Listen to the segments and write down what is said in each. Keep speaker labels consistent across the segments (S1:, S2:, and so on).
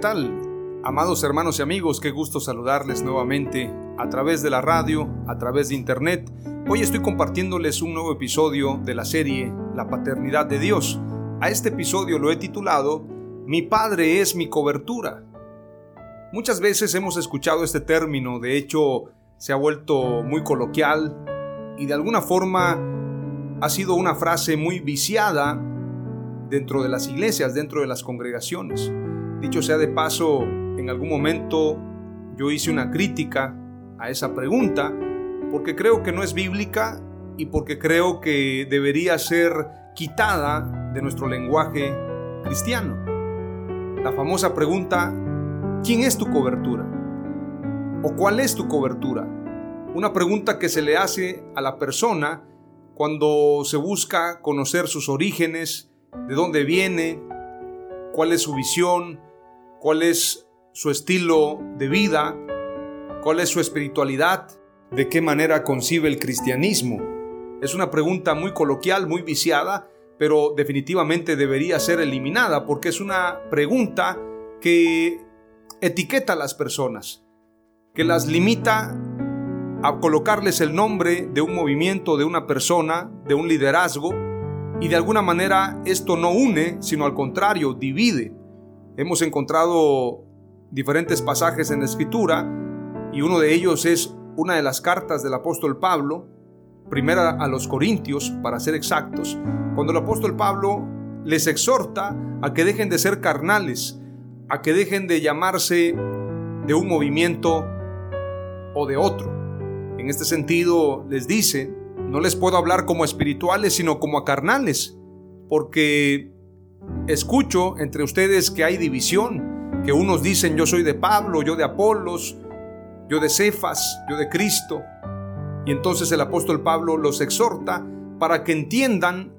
S1: Tal? Amados hermanos y amigos, qué gusto saludarles nuevamente a través de la radio, a través de internet. Hoy estoy compartiéndoles un nuevo episodio de la serie La Paternidad de Dios. A este episodio lo he titulado Mi Padre es mi cobertura. Muchas veces hemos escuchado este término, de hecho se ha vuelto muy coloquial y de alguna forma ha sido una frase muy viciada dentro de las iglesias, dentro de las congregaciones. Dicho sea de paso, en algún momento yo hice una crítica a esa pregunta porque creo que no es bíblica y porque creo que debería ser quitada de nuestro lenguaje cristiano. La famosa pregunta, ¿quién es tu cobertura? ¿O cuál es tu cobertura? Una pregunta que se le hace a la persona cuando se busca conocer sus orígenes, de dónde viene, cuál es su visión, cuál es su estilo de vida, cuál es su espiritualidad, de qué manera concibe el cristianismo. Es una pregunta muy coloquial, muy viciada, pero definitivamente debería ser eliminada porque es una pregunta que etiqueta a las personas, que las limita a colocarles el nombre de un movimiento, de una persona, de un liderazgo, y de alguna manera esto no une, sino al contrario, divide. Hemos encontrado diferentes pasajes en la escritura y uno de ellos es una de las cartas del apóstol Pablo, primera a los Corintios, para ser exactos, cuando el apóstol Pablo les exhorta a que dejen de ser carnales, a que dejen de llamarse de un movimiento o de otro. En este sentido les dice, no les puedo hablar como espirituales, sino como a carnales, porque Escucho entre ustedes que hay división, que unos dicen yo soy de Pablo, yo de Apolos, yo de Cefas, yo de Cristo. Y entonces el apóstol Pablo los exhorta para que entiendan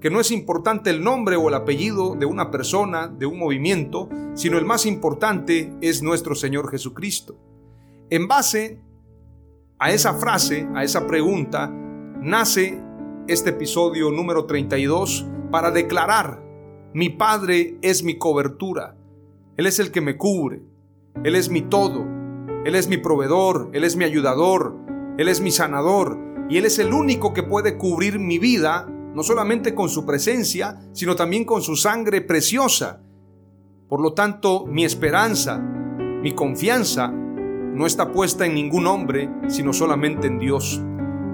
S1: que no es importante el nombre o el apellido de una persona, de un movimiento, sino el más importante es nuestro Señor Jesucristo. En base a esa frase, a esa pregunta, nace este episodio número 32 para declarar mi Padre es mi cobertura. Él es el que me cubre. Él es mi todo. Él es mi proveedor. Él es mi ayudador. Él es mi sanador. Y Él es el único que puede cubrir mi vida, no solamente con su presencia, sino también con su sangre preciosa. Por lo tanto, mi esperanza, mi confianza, no está puesta en ningún hombre, sino solamente en Dios.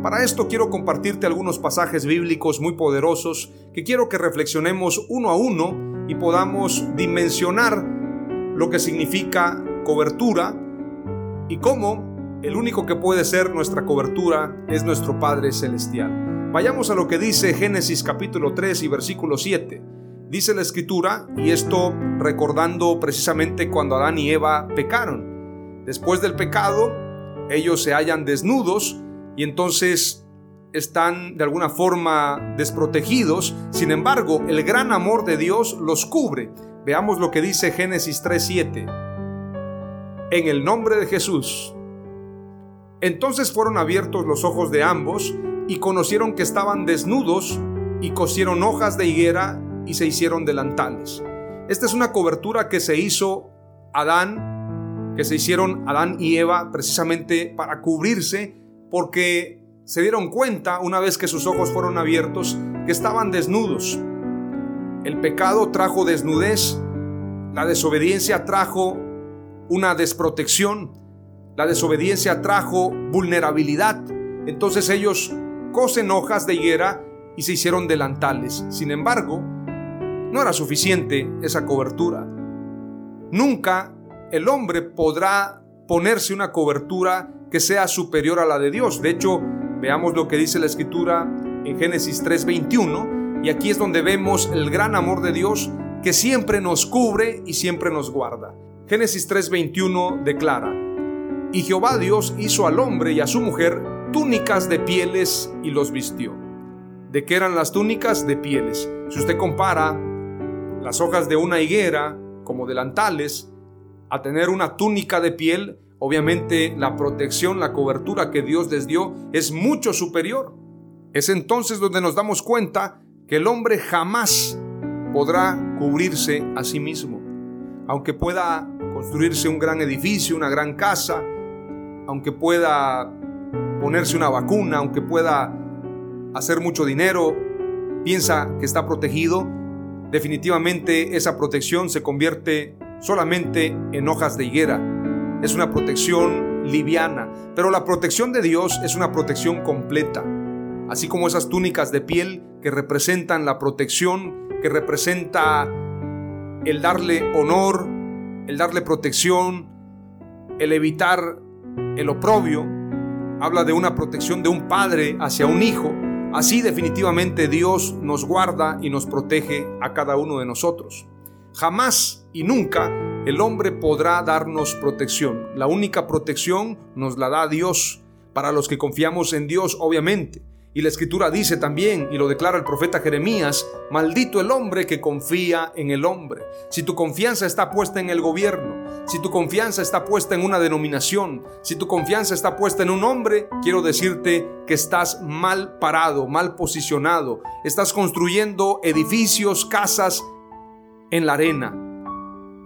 S1: Para esto quiero compartirte algunos pasajes bíblicos muy poderosos que quiero que reflexionemos uno a uno y podamos dimensionar lo que significa cobertura y cómo el único que puede ser nuestra cobertura es nuestro Padre Celestial. Vayamos a lo que dice Génesis capítulo 3 y versículo 7. Dice la escritura, y esto recordando precisamente cuando Adán y Eva pecaron. Después del pecado, ellos se hallan desnudos, y entonces están de alguna forma desprotegidos. Sin embargo, el gran amor de Dios los cubre. Veamos lo que dice Génesis 3:7. En el nombre de Jesús. Entonces fueron abiertos los ojos de ambos y conocieron que estaban desnudos y cosieron hojas de higuera y se hicieron delantales. Esta es una cobertura que se hizo Adán, que se hicieron Adán y Eva precisamente para cubrirse, porque se dieron cuenta una vez que sus ojos fueron abiertos que estaban desnudos. El pecado trajo desnudez, la desobediencia trajo una desprotección, la desobediencia trajo vulnerabilidad. Entonces ellos cosen hojas de higuera y se hicieron delantales. Sin embargo, no era suficiente esa cobertura. Nunca el hombre podrá ponerse una cobertura que sea superior a la de Dios. De hecho, veamos lo que dice la escritura en Génesis 3:21 y aquí es donde vemos el gran amor de Dios que siempre nos cubre y siempre nos guarda. Génesis 3:21 declara, y Jehová Dios hizo al hombre y a su mujer túnicas de pieles y los vistió. ¿De qué eran las túnicas? De pieles. Si usted compara las hojas de una higuera como delantales a tener una túnica de piel, obviamente la protección, la cobertura que Dios les dio es mucho superior. Es entonces donde nos damos cuenta que el hombre jamás podrá cubrirse a sí mismo. Aunque pueda construirse un gran edificio, una gran casa, aunque pueda ponerse una vacuna, aunque pueda hacer mucho dinero, piensa que está protegido, definitivamente esa protección se convierte solamente en hojas de higuera. Es una protección liviana, pero la protección de Dios es una protección completa. Así como esas túnicas de piel que representan la protección, que representa el darle honor, el darle protección, el evitar el oprobio, habla de una protección de un padre hacia un hijo. Así definitivamente Dios nos guarda y nos protege a cada uno de nosotros. Jamás y nunca el hombre podrá darnos protección. La única protección nos la da Dios para los que confiamos en Dios, obviamente. Y la escritura dice también, y lo declara el profeta Jeremías, maldito el hombre que confía en el hombre. Si tu confianza está puesta en el gobierno, si tu confianza está puesta en una denominación, si tu confianza está puesta en un hombre, quiero decirte que estás mal parado, mal posicionado. Estás construyendo edificios, casas en la arena.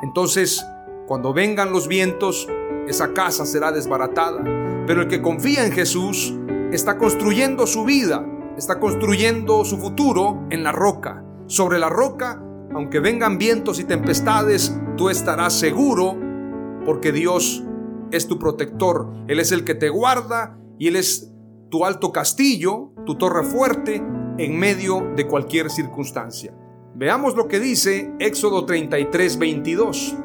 S1: Entonces, cuando vengan los vientos, esa casa será desbaratada. Pero el que confía en Jesús, está construyendo su vida, está construyendo su futuro en la roca. Sobre la roca, aunque vengan vientos y tempestades, tú estarás seguro porque Dios es tu protector. Él es el que te guarda y Él es tu alto castillo, tu torre fuerte en medio de cualquier circunstancia. Veamos lo que dice Éxodo 33, 22.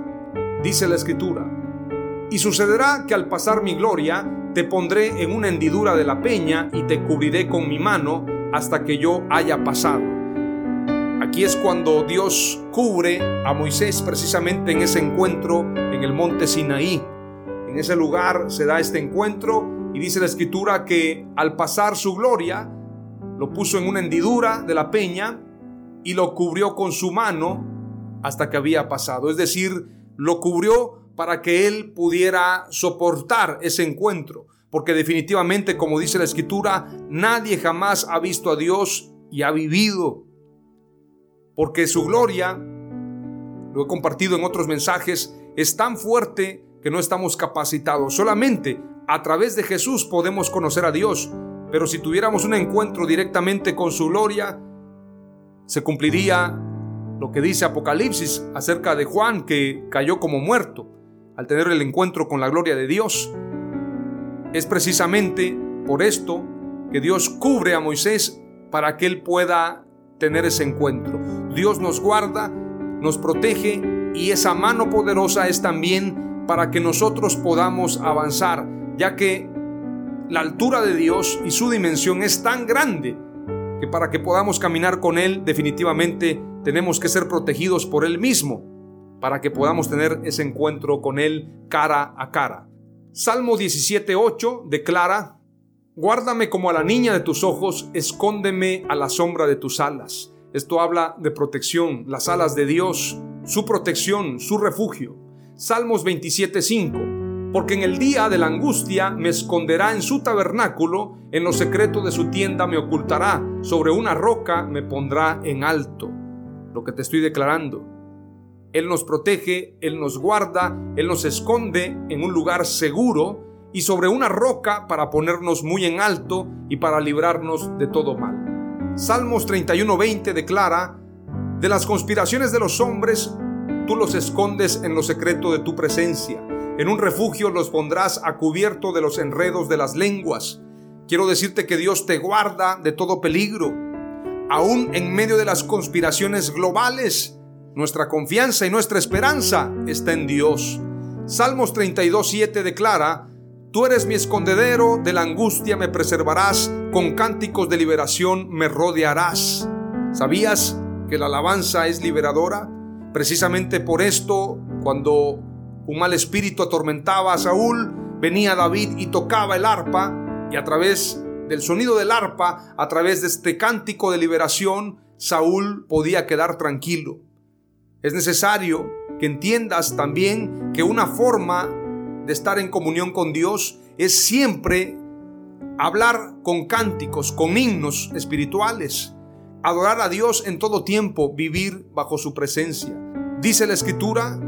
S1: Dice la escritura, y sucederá que al pasar mi gloria, te pondré en una hendidura de la peña y te cubriré con mi mano hasta que yo haya pasado. Aquí es cuando Dios cubre a Moisés precisamente en ese encuentro en el monte Sinaí. En ese lugar se da este encuentro y dice la escritura que al pasar su gloria lo puso en una hendidura de la peña y lo cubrió con su mano hasta que había pasado. Es decir, lo cubrió para que él pudiera soportar ese encuentro. Porque definitivamente, como dice la escritura, nadie jamás ha visto a Dios y ha vivido. Porque su gloria, lo he compartido en otros mensajes, es tan fuerte que no estamos capacitados. Solamente a través de Jesús podemos conocer a Dios. Pero si tuviéramos un encuentro directamente con su gloria, se cumpliría lo que dice Apocalipsis acerca de Juan que cayó como muerto al tener el encuentro con la gloria de Dios. Es precisamente por esto que Dios cubre a Moisés para que él pueda tener ese encuentro. Dios nos guarda, nos protege y esa mano poderosa es también para que nosotros podamos avanzar, ya que la altura de Dios y su dimensión es tan grande que para que podamos caminar con Él definitivamente tenemos que ser protegidos por Él mismo para que podamos tener ese encuentro con Él cara a cara. Salmo 17.8 declara, Guárdame como a la niña de tus ojos, escóndeme a la sombra de tus alas. Esto habla de protección, las alas de Dios, su protección, su refugio. Salmos 27.5 Porque en el día de la angustia me esconderá en su tabernáculo, en lo secreto de su tienda me ocultará, sobre una roca me pondrá en alto. Lo que te estoy declarando Él nos protege, Él nos guarda, Él nos esconde en un lugar seguro y sobre una roca para ponernos muy en alto y para librarnos de todo mal. Salmos 31:20 declara, de las conspiraciones de los hombres, tú los escondes en lo secreto de tu presencia. En un refugio los pondrás a cubierto de los enredos de las lenguas. Quiero decirte que Dios te guarda de todo peligro. Aún en medio de las conspiraciones globales, nuestra confianza y nuestra esperanza está en Dios. Salmos 32.7 declara, Tú eres mi escondedero, de la angustia me preservarás, con cánticos de liberación me rodearás. ¿Sabías que la alabanza es liberadora? Precisamente por esto, cuando un mal espíritu atormentaba a Saúl, venía David y tocaba el arpa, y a través del sonido del arpa, a través de este cántico de liberación, Saúl podía quedar tranquilo. Es necesario que entiendas también que una forma de estar en comunión con Dios es siempre hablar con cánticos, con himnos espirituales, adorar a Dios en todo tiempo, vivir bajo su presencia. Dice la escritura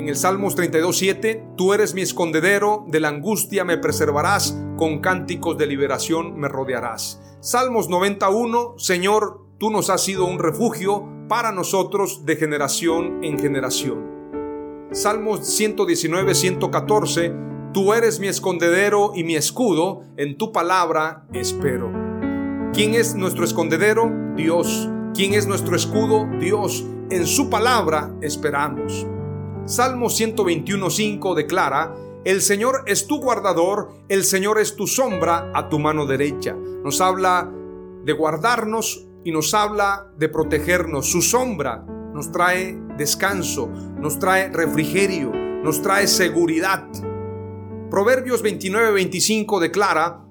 S1: en el Salmos 32.7, tú eres mi escondedero, de la angustia me preservarás, con cánticos de liberación me rodearás. Salmos 91, Señor, tú nos has sido un refugio para nosotros de generación en generación. Salmos 119, 114, Tú eres mi escondedero y mi escudo, en tu palabra espero. ¿Quién es nuestro escondedero? Dios. ¿Quién es nuestro escudo? Dios. En su palabra esperamos. Salmo 121, 5 declara, el Señor es tu guardador, el Señor es tu sombra a tu mano derecha. Nos habla de guardarnos y nos habla de protegernos. Su sombra nos trae descanso, nos trae refrigerio, nos trae seguridad. Proverbios 29-25 declara,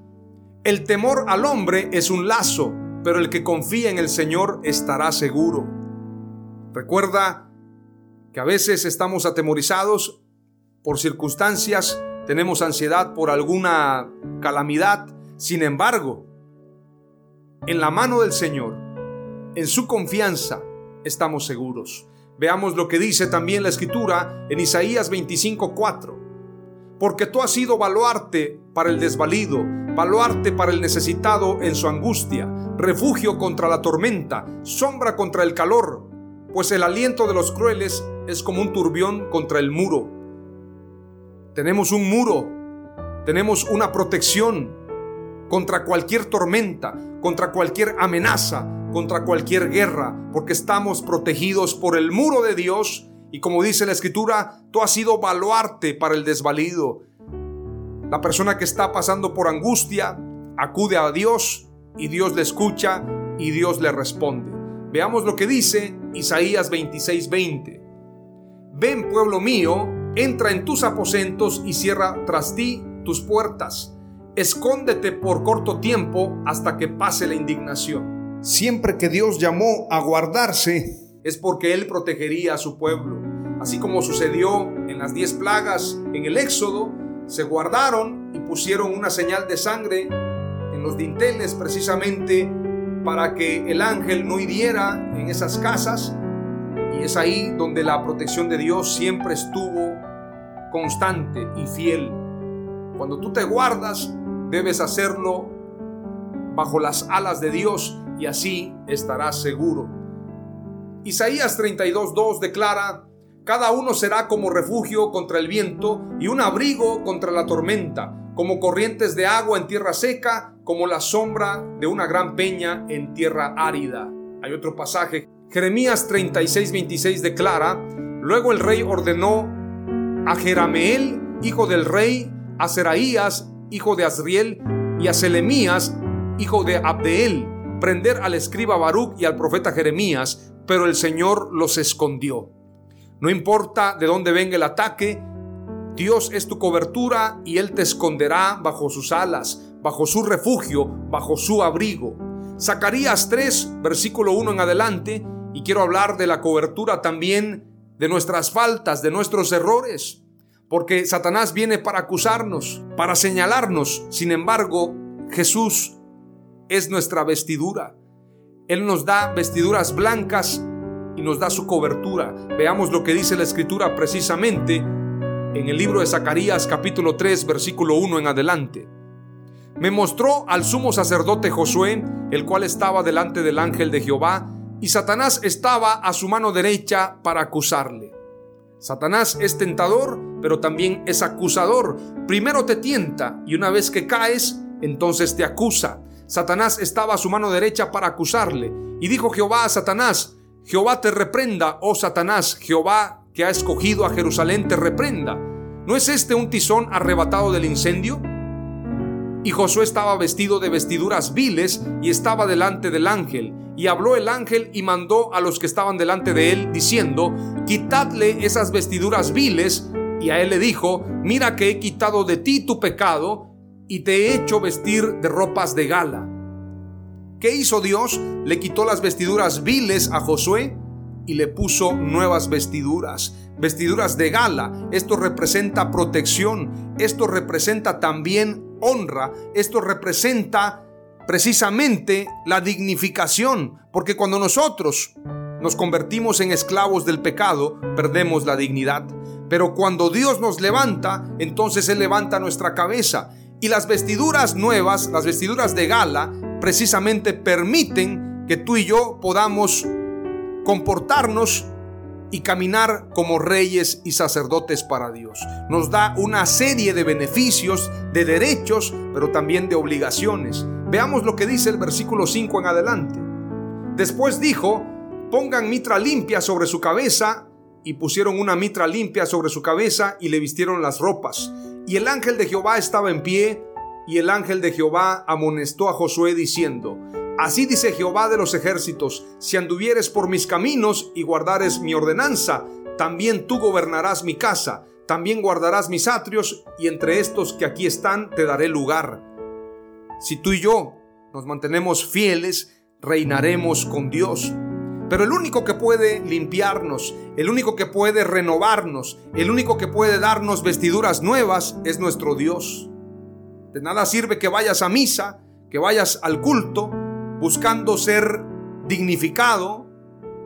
S1: el temor al hombre es un lazo, pero el que confía en el Señor estará seguro. Recuerda que a veces estamos atemorizados por circunstancias, tenemos ansiedad por alguna calamidad, sin embargo, en la mano del Señor, en su confianza, estamos seguros. Veamos lo que dice también la escritura en Isaías 25:4. Porque tú has sido baluarte para el desvalido, baluarte para el necesitado en su angustia, refugio contra la tormenta, sombra contra el calor, pues el aliento de los crueles es como un turbión contra el muro. Tenemos un muro, tenemos una protección contra cualquier tormenta, contra cualquier amenaza, contra cualquier guerra, porque estamos protegidos por el muro de Dios y como dice la escritura, tú has sido baluarte para el desvalido. La persona que está pasando por angustia acude a Dios y Dios le escucha y Dios le responde. Veamos lo que dice Isaías 26:20. Ven pueblo mío, entra en tus aposentos y cierra tras ti tus puertas. Escóndete por corto tiempo hasta que pase la indignación. Siempre que Dios llamó a guardarse es porque Él protegería a su pueblo. Así como sucedió en las diez plagas en el Éxodo, se guardaron y pusieron una señal de sangre en los dinteles precisamente para que el ángel no hiriera en esas casas. Y es ahí donde la protección de Dios siempre estuvo constante y fiel. Cuando tú te guardas, debes hacerlo bajo las alas de Dios y así estarás seguro. Isaías 32.2 declara, Cada uno será como refugio contra el viento y un abrigo contra la tormenta, como corrientes de agua en tierra seca, como la sombra de una gran peña en tierra árida. Hay otro pasaje. Jeremías 36.26 declara, Luego el rey ordenó a Jerameel, hijo del rey, a Seraías, hijo de Azriel, y a Selemías, hijo de Abdeel, prender al escriba Baruch y al profeta Jeremías, pero el Señor los escondió. No importa de dónde venga el ataque, Dios es tu cobertura y Él te esconderá bajo sus alas, bajo su refugio, bajo su abrigo. Zacarías 3, versículo 1 en adelante, y quiero hablar de la cobertura también de nuestras faltas, de nuestros errores, porque Satanás viene para acusarnos, para señalarnos. Sin embargo, Jesús es nuestra vestidura. Él nos da vestiduras blancas y nos da su cobertura. Veamos lo que dice la escritura precisamente en el libro de Zacarías capítulo 3 versículo 1 en adelante. Me mostró al sumo sacerdote Josué, el cual estaba delante del ángel de Jehová, y Satanás estaba a su mano derecha para acusarle. Satanás es tentador, pero también es acusador. Primero te tienta y una vez que caes, entonces te acusa. Satanás estaba a su mano derecha para acusarle. Y dijo Jehová a Satanás, Jehová te reprenda, oh Satanás, Jehová que ha escogido a Jerusalén te reprenda. ¿No es este un tizón arrebatado del incendio? Y Josué estaba vestido de vestiduras viles y estaba delante del ángel. Y habló el ángel y mandó a los que estaban delante de él, diciendo, quitadle esas vestiduras viles. Y a él le dijo, mira que he quitado de ti tu pecado y te he hecho vestir de ropas de gala. ¿Qué hizo Dios? Le quitó las vestiduras viles a Josué y le puso nuevas vestiduras, vestiduras de gala. Esto representa protección, esto representa también honra, esto representa precisamente la dignificación, porque cuando nosotros nos convertimos en esclavos del pecado, perdemos la dignidad. Pero cuando Dios nos levanta, entonces Él levanta nuestra cabeza. Y las vestiduras nuevas, las vestiduras de gala, precisamente permiten que tú y yo podamos comportarnos y caminar como reyes y sacerdotes para Dios. Nos da una serie de beneficios, de derechos, pero también de obligaciones. Veamos lo que dice el versículo 5 en adelante. Después dijo, pongan mitra limpia sobre su cabeza, y pusieron una mitra limpia sobre su cabeza y le vistieron las ropas. Y el ángel de Jehová estaba en pie, y el ángel de Jehová amonestó a Josué diciendo, Así dice Jehová de los ejércitos, si anduvieres por mis caminos y guardares mi ordenanza, también tú gobernarás mi casa, también guardarás mis atrios, y entre estos que aquí están te daré lugar. Si tú y yo nos mantenemos fieles, reinaremos con Dios. Pero el único que puede limpiarnos, el único que puede renovarnos, el único que puede darnos vestiduras nuevas es nuestro Dios. De nada sirve que vayas a misa, que vayas al culto, buscando ser dignificado,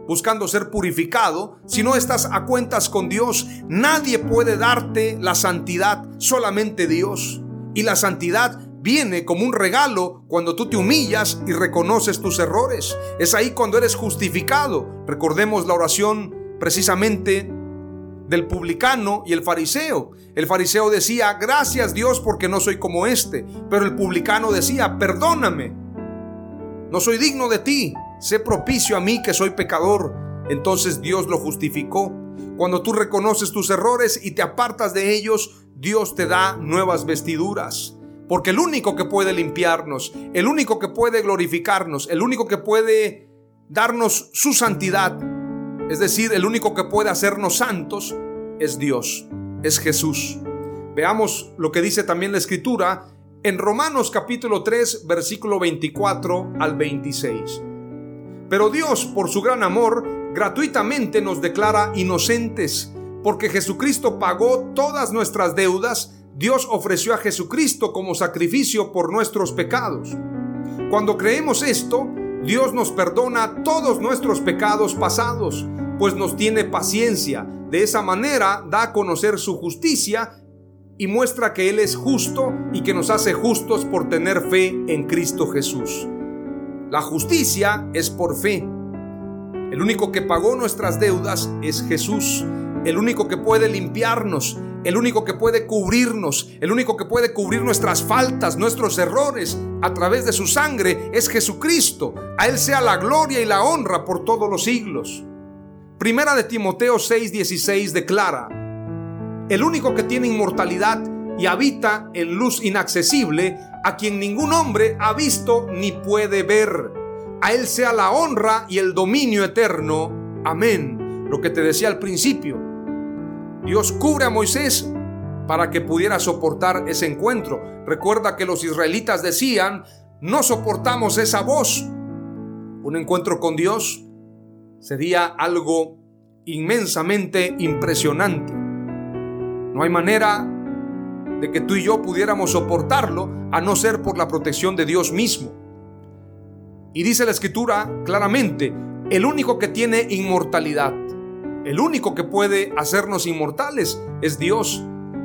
S1: buscando ser purificado, si no estás a cuentas con Dios, nadie puede darte la santidad, solamente Dios. Y la santidad viene como un regalo cuando tú te humillas y reconoces tus errores. Es ahí cuando eres justificado. Recordemos la oración precisamente del publicano y el fariseo. El fariseo decía, gracias Dios porque no soy como este. Pero el publicano decía, perdóname no soy digno de ti, sé propicio a mí que soy pecador. Entonces Dios lo justificó. Cuando tú reconoces tus errores y te apartas de ellos, Dios te da nuevas vestiduras. Porque el único que puede limpiarnos, el único que puede glorificarnos, el único que puede darnos su santidad, es decir, el único que puede hacernos santos, es Dios, es Jesús. Veamos lo que dice también la escritura en Romanos capítulo 3, versículo 24 al 26. Pero Dios, por su gran amor, gratuitamente nos declara inocentes, porque Jesucristo pagó todas nuestras deudas, Dios ofreció a Jesucristo como sacrificio por nuestros pecados. Cuando creemos esto, Dios nos perdona todos nuestros pecados pasados, pues nos tiene paciencia. De esa manera da a conocer su justicia y muestra que Él es justo y que nos hace justos por tener fe en Cristo Jesús. La justicia es por fe. El único que pagó nuestras deudas es Jesús. El único que puede limpiarnos, el único que puede cubrirnos, el único que puede cubrir nuestras faltas, nuestros errores a través de su sangre es Jesucristo. A Él sea la gloria y la honra por todos los siglos. Primera de Timoteo 6:16 declara, el único que tiene inmortalidad y habita en luz inaccesible, a quien ningún hombre ha visto ni puede ver. A Él sea la honra y el dominio eterno. Amén. Lo que te decía al principio. Dios cubre a Moisés para que pudiera soportar ese encuentro. Recuerda que los israelitas decían, no soportamos esa voz. Un encuentro con Dios sería algo inmensamente impresionante. No hay manera de que tú y yo pudiéramos soportarlo a no ser por la protección de Dios mismo. Y dice la escritura claramente, el único que tiene inmortalidad. El único que puede hacernos inmortales es Dios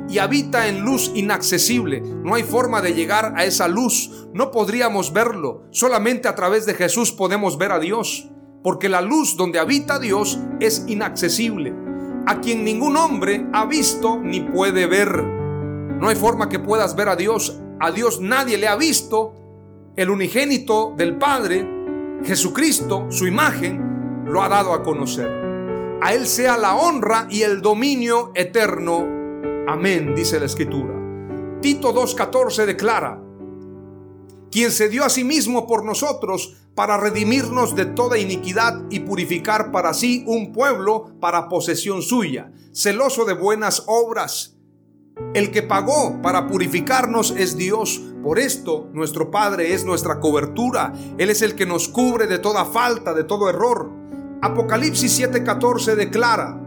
S1: y habita en luz inaccesible. No hay forma de llegar a esa luz. No podríamos verlo. Solamente a través de Jesús podemos ver a Dios. Porque la luz donde habita Dios es inaccesible. A quien ningún hombre ha visto ni puede ver. No hay forma que puedas ver a Dios. A Dios nadie le ha visto. El unigénito del Padre, Jesucristo, su imagen, lo ha dado a conocer. A Él sea la honra y el dominio eterno Amén, dice la escritura. Tito 2.14 declara, quien se dio a sí mismo por nosotros para redimirnos de toda iniquidad y purificar para sí un pueblo para posesión suya, celoso de buenas obras. El que pagó para purificarnos es Dios. Por esto nuestro Padre es nuestra cobertura. Él es el que nos cubre de toda falta, de todo error. Apocalipsis 7:14 declara,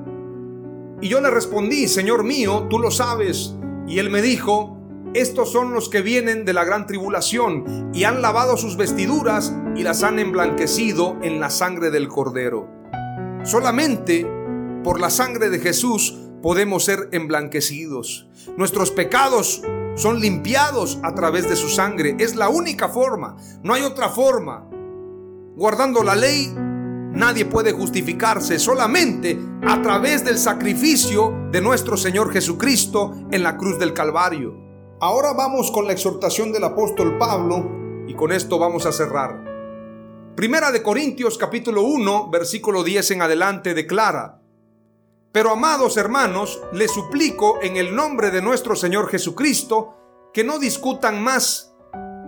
S1: y yo le respondí, Señor mío, tú lo sabes. Y él me dijo, estos son los que vienen de la gran tribulación y han lavado sus vestiduras y las han emblanquecido en la sangre del cordero. Solamente por la sangre de Jesús podemos ser emblanquecidos. Nuestros pecados son limpiados a través de su sangre. Es la única forma. No hay otra forma. Guardando la ley Nadie puede justificarse solamente a través del sacrificio de nuestro Señor Jesucristo en la cruz del Calvario. Ahora vamos con la exhortación del apóstol Pablo y con esto vamos a cerrar. Primera de Corintios capítulo 1 versículo 10 en adelante declara, Pero amados hermanos, les suplico en el nombre de nuestro Señor Jesucristo que no discutan más,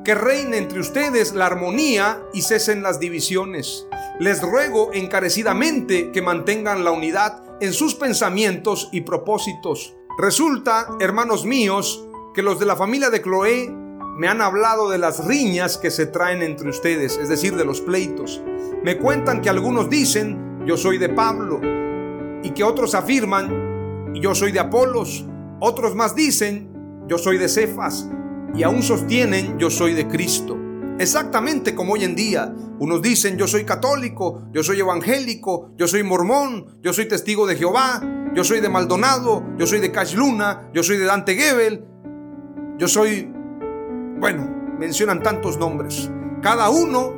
S1: que reine entre ustedes la armonía y cesen las divisiones les ruego encarecidamente que mantengan la unidad en sus pensamientos y propósitos. Resulta, hermanos míos, que los de la familia de Cloé me han hablado de las riñas que se traen entre ustedes, es decir, de los pleitos. Me cuentan que algunos dicen, yo soy de Pablo, y que otros afirman, yo soy de Apolos, otros más dicen, yo soy de Cefas, y aún sostienen, yo soy de Cristo. Exactamente como hoy en día. Unos dicen yo soy católico, yo soy evangélico, yo soy mormón, yo soy testigo de Jehová, yo soy de Maldonado, yo soy de Cash Luna, yo soy de Dante Gebel, yo soy... Bueno, mencionan tantos nombres. Cada uno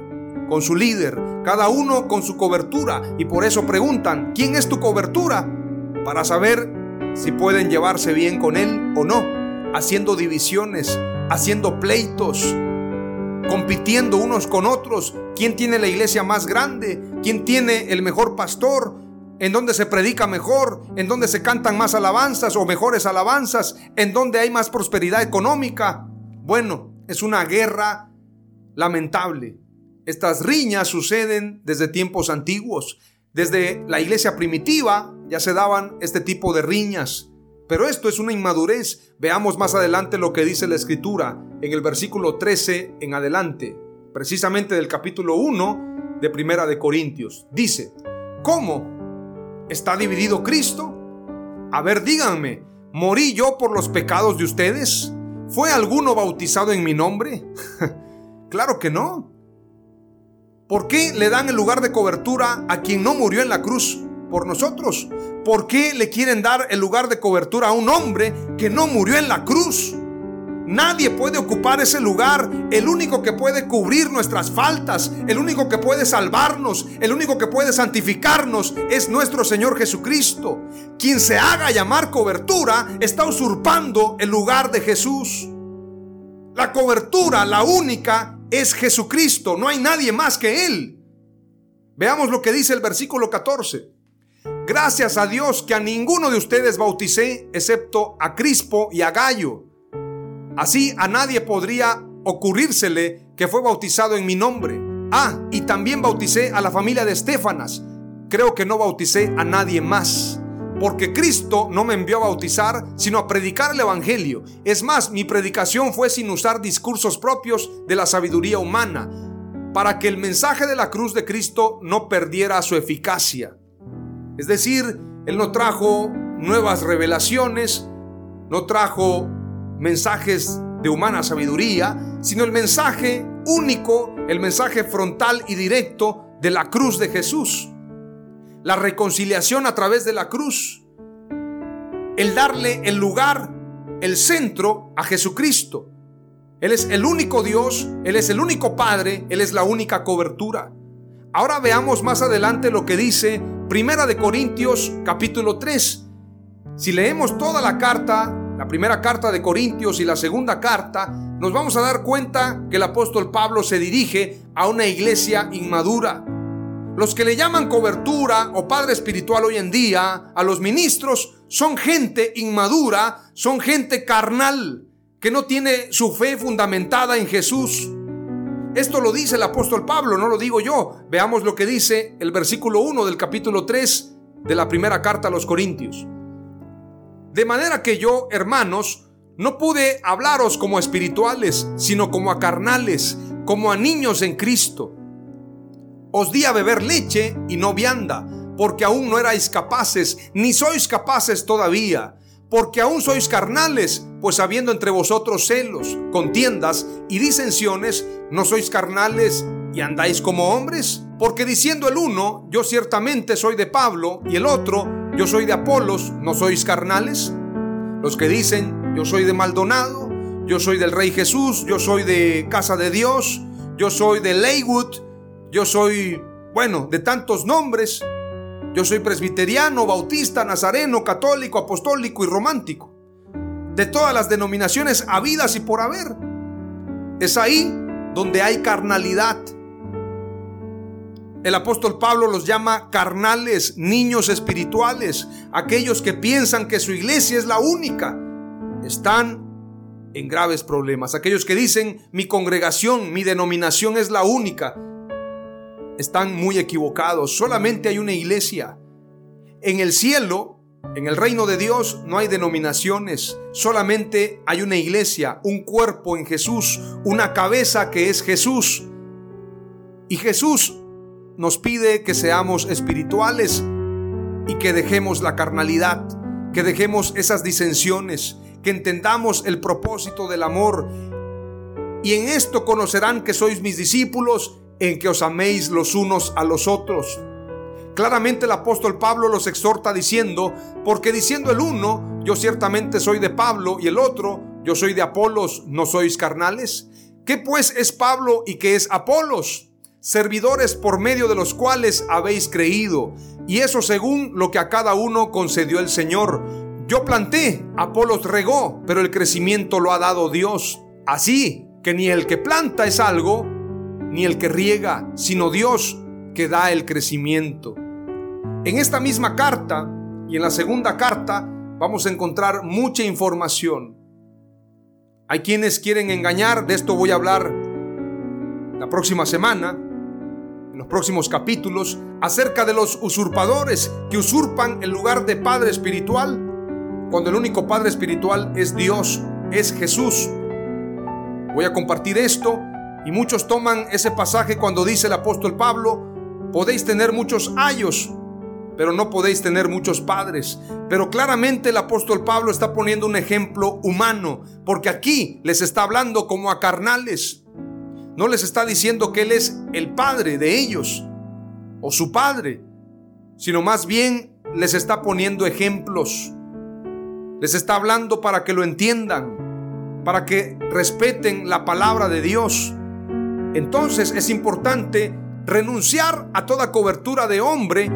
S1: con su líder, cada uno con su cobertura. Y por eso preguntan, ¿quién es tu cobertura? Para saber si pueden llevarse bien con él o no. Haciendo divisiones, haciendo pleitos, compitiendo unos con otros, quién tiene la iglesia más grande, quién tiene el mejor pastor, en donde se predica mejor, en donde se cantan más alabanzas o mejores alabanzas, en donde hay más prosperidad económica. Bueno, es una guerra lamentable. Estas riñas suceden desde tiempos antiguos. Desde la iglesia primitiva ya se daban este tipo de riñas. Pero esto es una inmadurez. Veamos más adelante lo que dice la escritura en el versículo 13 en adelante, precisamente del capítulo 1 de Primera de Corintios. Dice, ¿cómo? ¿Está dividido Cristo? A ver, díganme, ¿morí yo por los pecados de ustedes? ¿Fue alguno bautizado en mi nombre? claro que no. ¿Por qué le dan el lugar de cobertura a quien no murió en la cruz por nosotros? ¿Por qué le quieren dar el lugar de cobertura a un hombre que no murió en la cruz? Nadie puede ocupar ese lugar. El único que puede cubrir nuestras faltas, el único que puede salvarnos, el único que puede santificarnos es nuestro Señor Jesucristo. Quien se haga llamar cobertura está usurpando el lugar de Jesús. La cobertura, la única, es Jesucristo. No hay nadie más que Él. Veamos lo que dice el versículo 14. Gracias a Dios que a ninguno de ustedes bauticé excepto a Crispo y a Gallo. Así a nadie podría ocurrírsele que fue bautizado en mi nombre. Ah, y también bauticé a la familia de Estefanas. Creo que no bauticé a nadie más. Porque Cristo no me envió a bautizar, sino a predicar el Evangelio. Es más, mi predicación fue sin usar discursos propios de la sabiduría humana, para que el mensaje de la cruz de Cristo no perdiera su eficacia. Es decir, Él no trajo nuevas revelaciones, no trajo mensajes de humana sabiduría, sino el mensaje único, el mensaje frontal y directo de la cruz de Jesús. La reconciliación a través de la cruz. El darle el lugar, el centro a Jesucristo. Él es el único Dios, Él es el único Padre, Él es la única cobertura. Ahora veamos más adelante lo que dice Primera de Corintios capítulo 3. Si leemos toda la carta, la primera carta de Corintios y la segunda carta, nos vamos a dar cuenta que el apóstol Pablo se dirige a una iglesia inmadura. Los que le llaman cobertura o padre espiritual hoy en día a los ministros son gente inmadura, son gente carnal, que no tiene su fe fundamentada en Jesús. Esto lo dice el apóstol Pablo, no lo digo yo. Veamos lo que dice el versículo 1 del capítulo 3 de la primera carta a los Corintios. De manera que yo, hermanos, no pude hablaros como espirituales, sino como a carnales, como a niños en Cristo. Os di a beber leche y no vianda, porque aún no erais capaces, ni sois capaces todavía porque aún sois carnales, pues habiendo entre vosotros celos, contiendas y disensiones, ¿no sois carnales y andáis como hombres? Porque diciendo el uno, yo ciertamente soy de Pablo, y el otro, yo soy de Apolos, ¿no sois carnales? Los que dicen, yo soy de Maldonado, yo soy del Rey Jesús, yo soy de Casa de Dios, yo soy de Leywood, yo soy, bueno, de tantos nombres, yo soy presbiteriano, bautista, nazareno, católico, apostólico y romántico. De todas las denominaciones habidas y por haber. Es ahí donde hay carnalidad. El apóstol Pablo los llama carnales, niños espirituales, aquellos que piensan que su iglesia es la única. Están en graves problemas. Aquellos que dicen mi congregación, mi denominación es la única están muy equivocados. Solamente hay una iglesia. En el cielo, en el reino de Dios, no hay denominaciones. Solamente hay una iglesia, un cuerpo en Jesús, una cabeza que es Jesús. Y Jesús nos pide que seamos espirituales y que dejemos la carnalidad, que dejemos esas disensiones, que entendamos el propósito del amor. Y en esto conocerán que sois mis discípulos en que os améis los unos a los otros. Claramente el apóstol Pablo los exhorta diciendo, porque diciendo el uno, yo ciertamente soy de Pablo, y el otro, yo soy de Apolos, ¿no sois carnales? ¿Qué pues es Pablo y qué es Apolos? Servidores por medio de los cuales habéis creído, y eso según lo que a cada uno concedió el Señor. Yo planté, Apolos regó, pero el crecimiento lo ha dado Dios. Así que ni el que planta es algo, ni el que riega, sino Dios que da el crecimiento. En esta misma carta y en la segunda carta vamos a encontrar mucha información. Hay quienes quieren engañar, de esto voy a hablar la próxima semana, en los próximos capítulos, acerca de los usurpadores que usurpan el lugar de Padre Espiritual, cuando el único Padre Espiritual es Dios, es Jesús. Voy a compartir esto y muchos toman ese pasaje cuando dice el apóstol Pablo, podéis tener muchos ayos, pero no podéis tener muchos padres. Pero claramente el apóstol Pablo está poniendo un ejemplo humano, porque aquí les está hablando como a carnales. No les está diciendo que Él es el padre de ellos o su padre, sino más bien les está poniendo ejemplos. Les está hablando para que lo entiendan, para que respeten la palabra de Dios entonces es importante renunciar a toda cobertura de hombre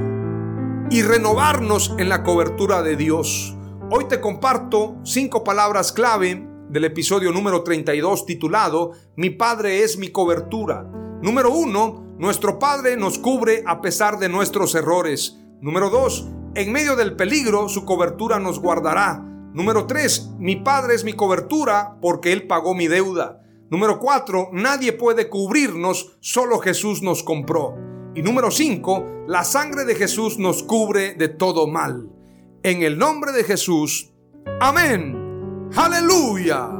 S1: y renovarnos en la cobertura de Dios. Hoy te comparto cinco palabras clave del episodio número 32 titulado Mi Padre es mi cobertura. Número uno, nuestro Padre nos cubre a pesar de nuestros errores. Número dos, en medio del peligro su cobertura nos guardará. Número tres, mi Padre es mi cobertura porque Él pagó mi deuda. Número 4, nadie puede cubrirnos, solo Jesús nos compró. Y número 5, la sangre de Jesús nos cubre de todo mal. En el nombre de Jesús. Amén.
S2: Hallelujah.